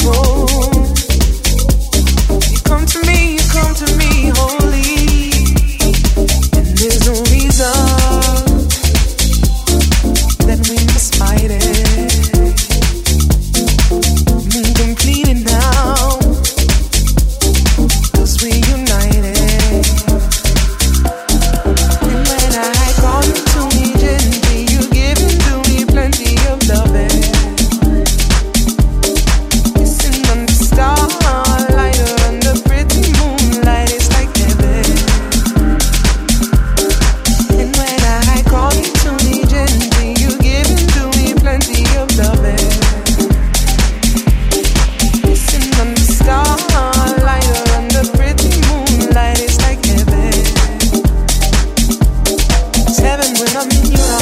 for enemy you